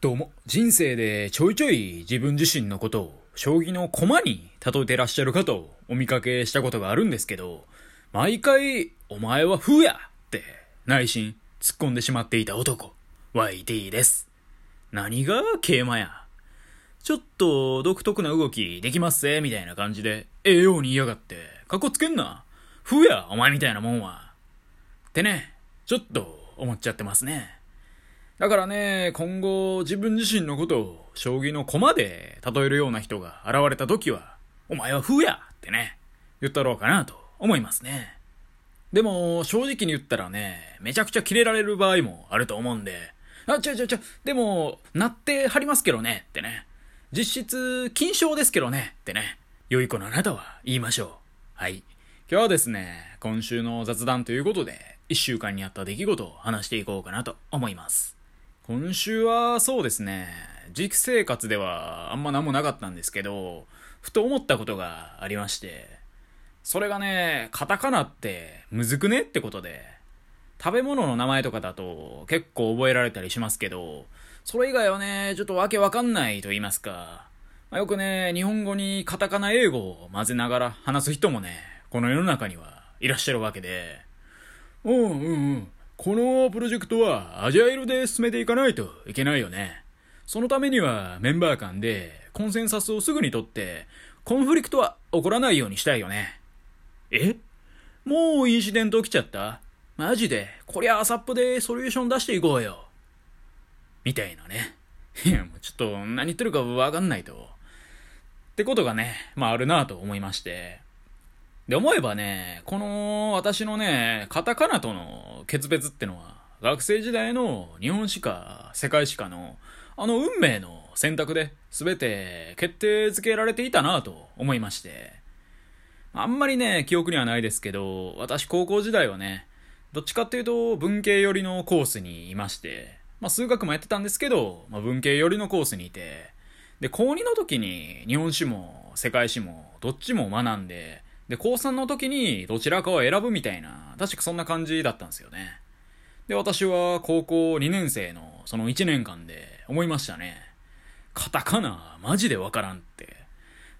どうも、人生でちょいちょい自分自身のことを将棋の駒に例えてらっしゃる方をお見かけしたことがあるんですけど、毎回、お前は風やって内心突っ込んでしまっていた男、YT です。何が桂馬やちょっと独特な動きできますぜみたいな感じで、ええように嫌がって、かっこつけんな。風や、お前みたいなもんは。ってね、ちょっと思っちゃってますね。だからね、今後自分自身のことを将棋の駒で例えるような人が現れた時は、お前は風やってね、言ったろうかなと思いますね。でも、正直に言ったらね、めちゃくちゃキレられる場合もあると思うんで、あ、ちょちょちょ、でも、なってはりますけどね、ってね。実質、金賞ですけどね、ってね。良い子のあなたは言いましょう。はい。今日はですね、今週の雑談ということで、一週間にあった出来事を話していこうかなと思います。今週はそうですね、実生活ではあんま何もなかったんですけど、ふと思ったことがありまして、それがね、カタカナってむずくね？ってことで、食べ物の名前とかだと結構覚えられたりしますけど、それ以外はね、ちょっとわけわかんないと言いますか、まあ、よくね、日本語にカタカナ英語を混ぜながら話す人もね、この世の中にはいらっしゃるわけで、うんうんうん。このプロジェクトはアジャイルで進めていかないといけないよね。そのためにはメンバー間でコンセンサスをすぐにとってコンフリクトは起こらないようにしたいよね。え？もうインシデント起きちゃった？マジで、こりゃアサップでソリューション出していこうよ。みたいなね。いや、もうちょっと何言ってるかわかんないと。ってことがね、まああるなと思いまして。で、思えばね、この私のね、カタカナとの決別ってのは、学生時代の日本史か世界史かの、あの運命の選択で全て決定づけられていたなと思いまして。あんまりね、記憶にはないですけど、私高校時代はね、どっちかっていうと文系寄りのコースにいまして、まあ数学もやってたんですけど、まあ文系寄りのコースにいて、で、高2の時に日本史も世界史もどっちも学んで、で、高3の時にどちらかを選ぶみたいな、確かそんな感じだったんですよね。で、私は高校2年生のその1年間で思いましたね。カタカナ、マジでわからんって。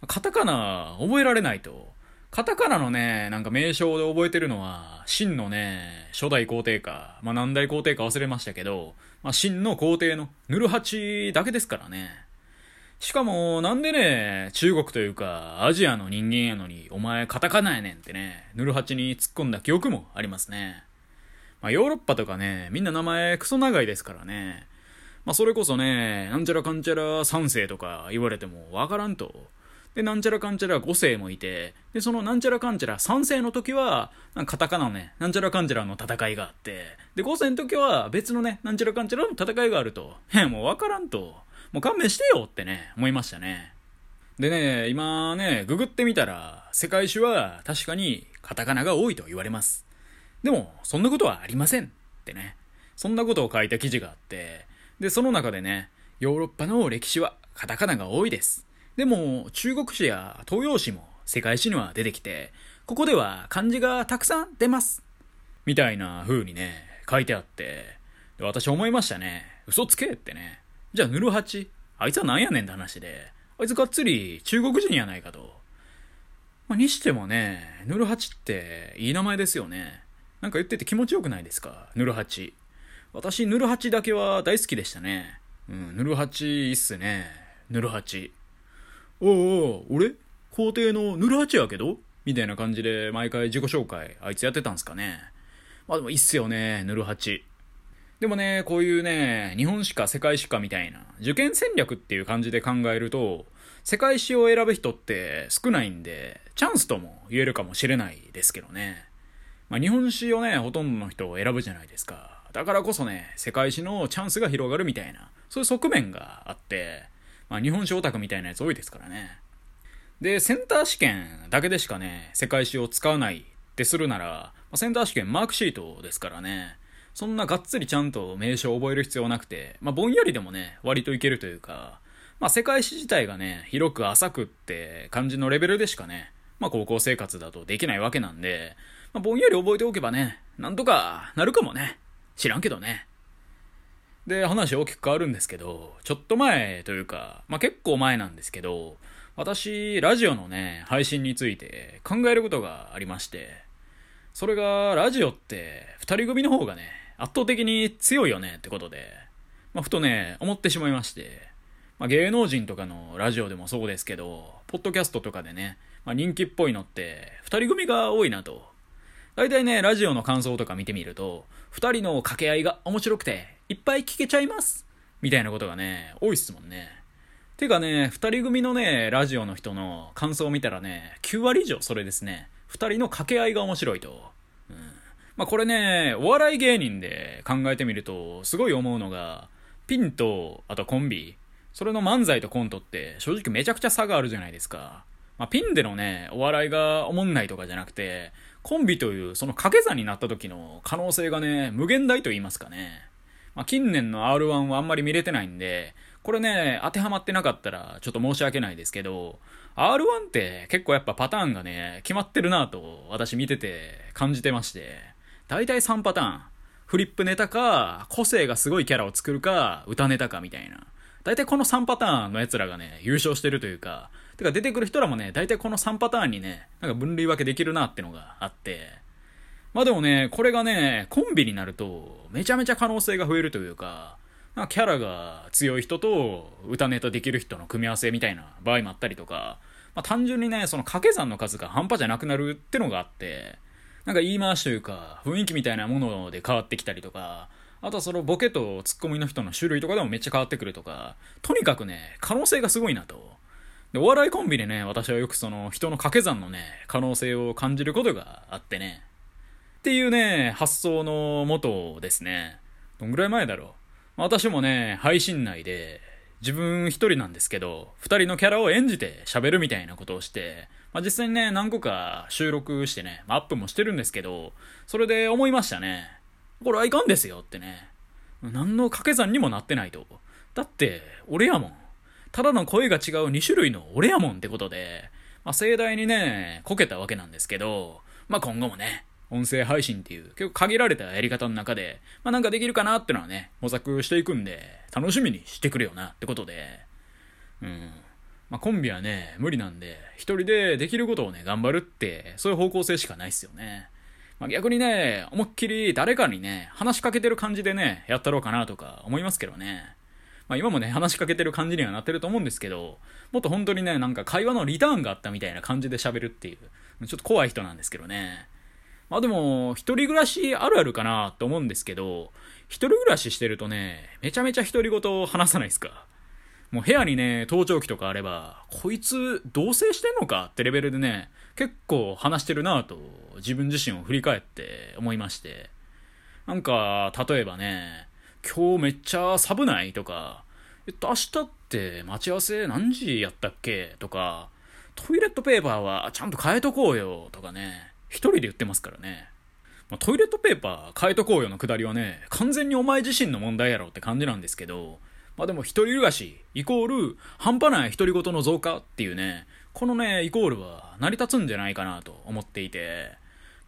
カタカナ覚えられないと。カタカナのね、なんか名称で覚えてるのは、真のね、初代皇帝か、まあ何代皇帝か忘れましたけど、まあ真の皇帝のヌルハチだけですからね。しかも、なんでね、中国というか、アジアの人間やのに、お前カタカナやねんってね、ヌルハチに突っ込んだ記憶もありますね。まあ、ヨーロッパとかね、みんな名前クソ長いですからね。まあ、それこそね、なんちゃらかんちゃら三世とか言われてもわからんと。で、なんちゃらかんちゃら五世もいて、で、そのなんちゃらかんちゃら三世の時は、カタカナね、なんちゃらかんちゃらの戦いがあって、で、五世の時は別のね、なんちゃらかんちゃらの戦いがあると。へもうわからんと。もう勘弁してよってね、思いましたね。でね、今ね、ググってみたら、世界史は確かにカタカナが多いと言われます。でも、そんなことはありませんってね。そんなことを書いた記事があって、で、その中でね、ヨーロッパの歴史はカタカナが多いです。でも、中国史や東洋史も世界史には出てきて、ここでは漢字がたくさん出ます。みたいな風にね、書いてあって、で私思いましたね。嘘つけってね。じゃあ、ヌルハチあいつは何やねんって話で、あいつがっつり中国人やないかと。まあ、にしてもね、ヌルハチっていい名前ですよね。なんか言ってて気持ちよくないですか？ヌルハチ。私、ヌルハチだけは大好きでしたね。うん、ヌルハチいいっすね。ヌルハチ。おうおう、俺？皇帝のヌルハチやけど？みたいな感じで毎回自己紹介、あいつやってたんすかね。まあでもいいっすよね、ヌルハチ。でもね、こういうね、日本史か世界史かみたいな、受験戦略っていう感じで考えると、世界史を選ぶ人って少ないんで、チャンスとも言えるかもしれないですけどね。まあ、日本史をね、ほとんどの人を選ぶじゃないですか。だからこそね、世界史のチャンスが広がるみたいな、そういう側面があって、まあ、日本史オタクみたいなやつ多いですからね。で、センター試験だけでしかね、世界史を使わないってするなら、ま、センター試験マークシートですからね。そんながっつりちゃんと名称を覚える必要なくて、まあ、ぼんやりでもね、割といけるというか、まあ、世界史自体がね、広く浅くって感じのレベルでしかね、まあ、高校生活だとできないわけなんで、まあ、ぼんやり覚えておけばね、なんとかなるかもね。知らんけどね。で、話大きく変わるんですけど、ちょっと前というか、まあ、結構前なんですけど、私、ラジオのね、配信について考えることがありまして、それが、ラジオって、二人組の方がね、圧倒的に強いよねってことで、まあ、ふとね、思ってしまいまして、まあ、芸能人とかのラジオでもそうですけど、ポッドキャストとかでね、まあ、人気っぽいのって、二人組が多いなと。大体ね、ラジオの感想とか見てみると、二人の掛け合いが面白くて、いっぱい聞けちゃいますみたいなことがね、多いっすもんね。てかね、二人組のね、ラジオの人の感想を見たらね、9割以上それですね。二人の掛け合いが面白いと。まあ、これね、お笑い芸人で考えてみると、すごい思うのが、ピンと、あとコンビ、それの漫才とコントって正直めちゃくちゃ差があるじゃないですか。まあ、ピンでのね、お笑いがおもんないとかじゃなくて、コンビというその掛け算になった時の可能性がね、無限大と言いますかね。まあ、近年の R1 はあんまり見れてないんで、これね、当てはまってなかったらちょっと申し訳ないですけど、R1 って結構やっぱパターンがね、決まってるなと私見てて感じてまして、大体3パターン。フリップネタか、個性がすごいキャラを作るか、歌ネタかみたいな。大体この3パターンの奴らがね、優勝してるというか、てか出てくる人らもね、大体この3パターンにね、なんか分類分けできるなってのがあって、まあでもね、これがね、コンビになると、めちゃめちゃ可能性が増えるというか、なんかキャラが強い人と歌ネタできる人の組み合わせみたいな場合もあったりとか、まあ単純にね、その掛け算の数が半端じゃなくなるってのがあって、なんか言い回しというか、雰囲気みたいなもので変わってきたりとか、あとはそのボケとツッコミの人の種類とかでもめっちゃ変わってくるとか、とにかくね、可能性がすごいなと。で、お笑いコンビでね、私はよくその人の掛け算のね、可能性を感じることがあってね。っていうね、発想のもとですね。どんぐらい前だろう。私もね、配信内で、自分一人なんですけど、二人のキャラを演じて喋るみたいなことをして、まあ、実際にね、何個か収録してね、アップもしてるんですけど、それで思いましたね。これはいかんですよってね。何の掛け算にもなってないと。だって、俺やもん。ただの声が違う2種類の俺やもんってことで、まあ、盛大にね、こけたわけなんですけど、まあ、今後もね、音声配信っていう結構限られたやり方の中で、まあなんかできるかなってのはね、模索していくんで、楽しみにしてくれよなってことで、うん。まあコンビはね、無理なんで、一人でできることをね、頑張るって、そういう方向性しかないっすよね。まあ逆にね、思いっきり誰かにね、話しかけてる感じでね、やったろうかなとか思いますけどね。まあ今もね、話しかけてる感じにはなってると思うんですけど、もっと本当にね、なんか会話のリターンがあったみたいな感じで喋るっていう、ちょっと怖い人なんですけどね。まあでも、一人暮らしあるあるかなと思うんですけど、一人暮らししてるとね、めちゃめちゃ独り言を話さないですか。もう部屋にね、盗聴器とかあれば、こいつ同棲してんのか？ってレベルでね、結構話してるなぁと自分自身を振り返って思いまして。なんか、例えばね、今日めっちゃ寒ないとか、えっと、明日って待ち合わせ何時やったっけ？とか、トイレットペーパーはちゃんと変えとこうよとかね、一人で言ってますからね。まあ、トイレットペーパー変えとこうよのくだりはね、完全にお前自身の問題やろって感じなんですけど、まあでも一人暮らし、イコール、半端ない独り言の増加っていうね、このね、イコールは成り立つんじゃないかなと思っていて、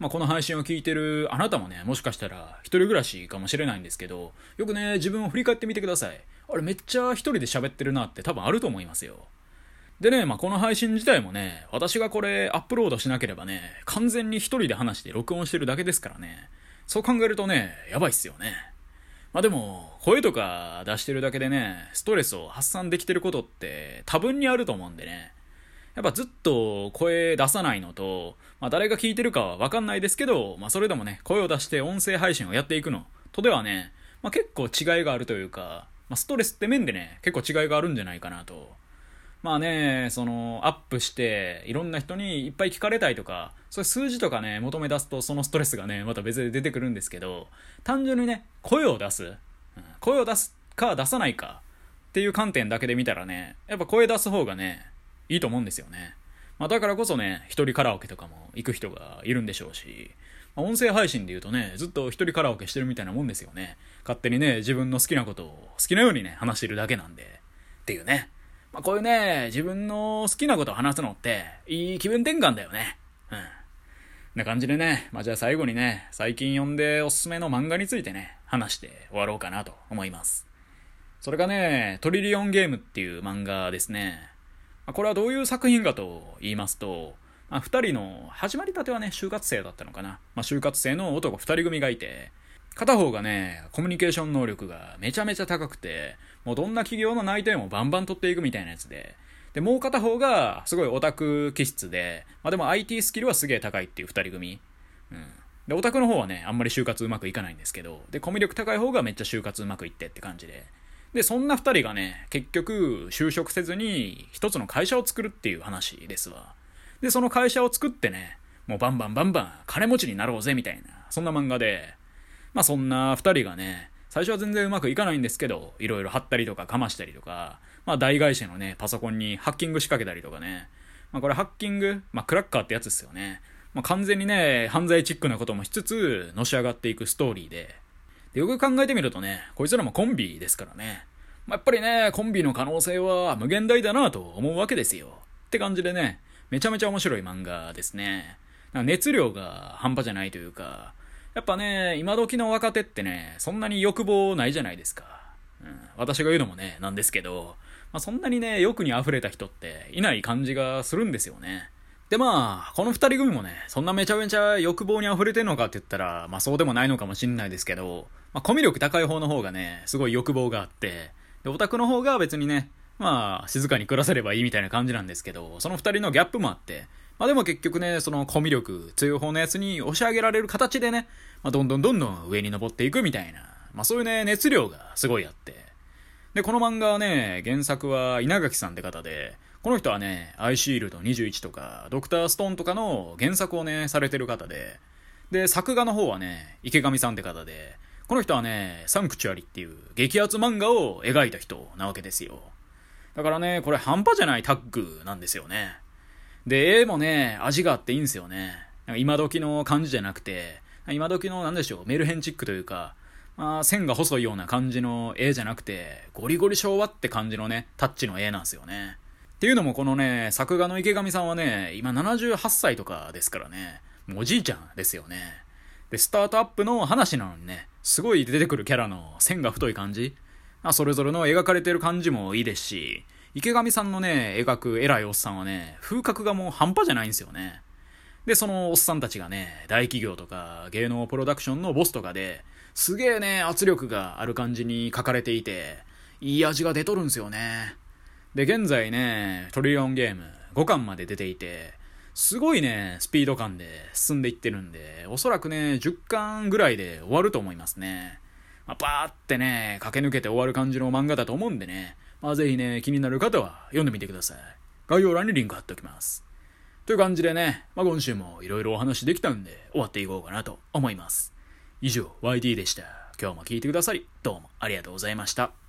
まあこの配信を聞いてるあなたもね、もしかしたら一人暮らしかもしれないんですけど、よくね、自分を振り返ってみてください。あれめっちゃ一人で喋ってるなって多分あると思いますよ。でね、まあ、この配信自体もね、私がこれアップロードしなければね、完全に一人で話して録音してるだけですからね、そう考えるとね、やばいっすよね。まあでも、声とか出してるだけでね、ストレスを発散できてることって多分にあると思うんでね。やっぱずっと声出さないのと、まあ誰が聞いてるかはわかんないですけど、まあそれでもね、声を出して音声配信をやっていくのとではね、まあ結構違いがあるというか、まあストレスって面でね、結構違いがあるんじゃないかなとまあね、その、アップして、いろんな人にいっぱい聞かれたいとか、そういう数字とかね、求め出すと、そのストレスがね、また別で出てくるんですけど、単純にね、声を出す。声を出すか出さないかっていう観点だけで見たらね、やっぱ声出す方がね、いいと思うんですよね。まあだからこそね、一人カラオケとかも行く人がいるんでしょうし、まあ、音声配信で言うとね、ずっと一人カラオケしてるみたいなもんですよね。勝手にね、自分の好きなことを好きなようにね、話してるだけなんで。っていうね。まあ、こういうね、自分の好きなことを話すのって、いい気分転換だよね。うん。な感じでね、まあ、じゃあ最後にね、最近読んでおすすめの漫画についてね、話して終わろうかなと思います。それがね、トリリオンゲームっていう漫画ですね。これはどういう作品かと言いますと、まあ、2人の、始まりたてはね、就活生だったのかな。まあ、就活生の男2人組がいて、片方がね、コミュニケーション能力がめちゃめちゃ高くて、もうどんな企業の内定もバンバン取っていくみたいなやつで、で、もう片方がすごいオタク気質で、まあでも IT スキルはすげえ高いっていう2人組。うん。で、オタクの方はね、あんまり就活うまくいかないんですけど、で、コミュ力高い方がめっちゃ就活うまくいってって感じで。で、そんな2人がね、結局、就職せずに、一つの会社を作るっていう話ですわ。で、その会社を作ってね、もうバンバンバンバン金持ちになろうぜみたいな、そんな漫画で、まあそんな2人がね、最初は全然うまくいかないんですけど、いろいろ貼ったりとかかましたりとか、まあ大会社のね、パソコンにハッキング仕掛けたりとかね、まあこれハッキング、まあクラッカーってやつですよね。まあ完全にね、犯罪チックなこともしつつ、のし上がっていくストーリーで、でよく考えてみるとね、こいつらもコンビですからね。まあ、やっぱりね、コンビの可能性は無限大だなと思うわけですよ。って感じでね、めちゃめちゃ面白い漫画ですね。熱量が半端じゃないというか、やっぱね、今時の若手ってね、そんなに欲望ないじゃないですか。うん、私が言うのもね、なんですけど、まあ、そんなにね、欲に溢れた人っていない感じがするんですよね。でまあ、この二人組もね、そんなめちゃめちゃ欲望に溢れてんのかって言ったら、まあそうでもないのかもしんないですけど、まあコミュ力高い方の方がね、すごい欲望があって、で、オタクの方が別にね、まあ、静かに暮らせればいいみたいな感じなんですけど、その二人のギャップもあって、まあでも結局ね、そのコミュ力強い方のやつに押し上げられる形でね、まあどんどんどんどん上に登っていくみたいな、まあそういうね、熱量がすごいあって。で、この漫画はね、原作は稲垣さんって方で、この人はね、アイシールド21とか、ドクターストーンとかの原作をね、されてる方で、で、作画の方はね、池上さんって方で、この人はね、サンクチュアリっていう激アツ漫画を描いた人なわけですよ。だからね、これ半端じゃないタッグなんですよね。で、絵もね、味があっていいんですよね。今時の感じじゃなくて、今時のなんでしょう、メルヘンチックというか、まあ、線が細いような感じの絵じゃなくて、ゴリゴリ昭和って感じのね、タッチの絵なんですよね。っていうのもこのね、作画の池上さんはね、今78歳とかですからね、もうおじいちゃんですよね。で、スタートアップの話なのにね、すごい出てくるキャラの線が太い感じ。あそれぞれの描かれてる感じもいいですし、池上さんのね、描く偉いおっさんはね、風格がもう半端じゃないんですよね。で、そのおっさんたちがね、大企業とか芸能プロダクションのボスとかで、すげえね、圧力がある感じに書かれていて、いい味が出とるんすよね。で、現在ね、トリリオンゲーム5巻まで出ていて、すごいね、スピード感で進んでいってるんで、おそらくね、10巻ぐらいで終わると思いますね。まあ、バーってね、駆け抜けて終わる感じの漫画だと思うんでね、まあ、ぜひね、気になる方は読んでみてください。概要欄にリンク貼っておきます。という感じでね、まあ、今週も色々お話できたんで、終わっていこうかなと思います。以上、YD でした。今日も聞いてくださり、どうもありがとうございました。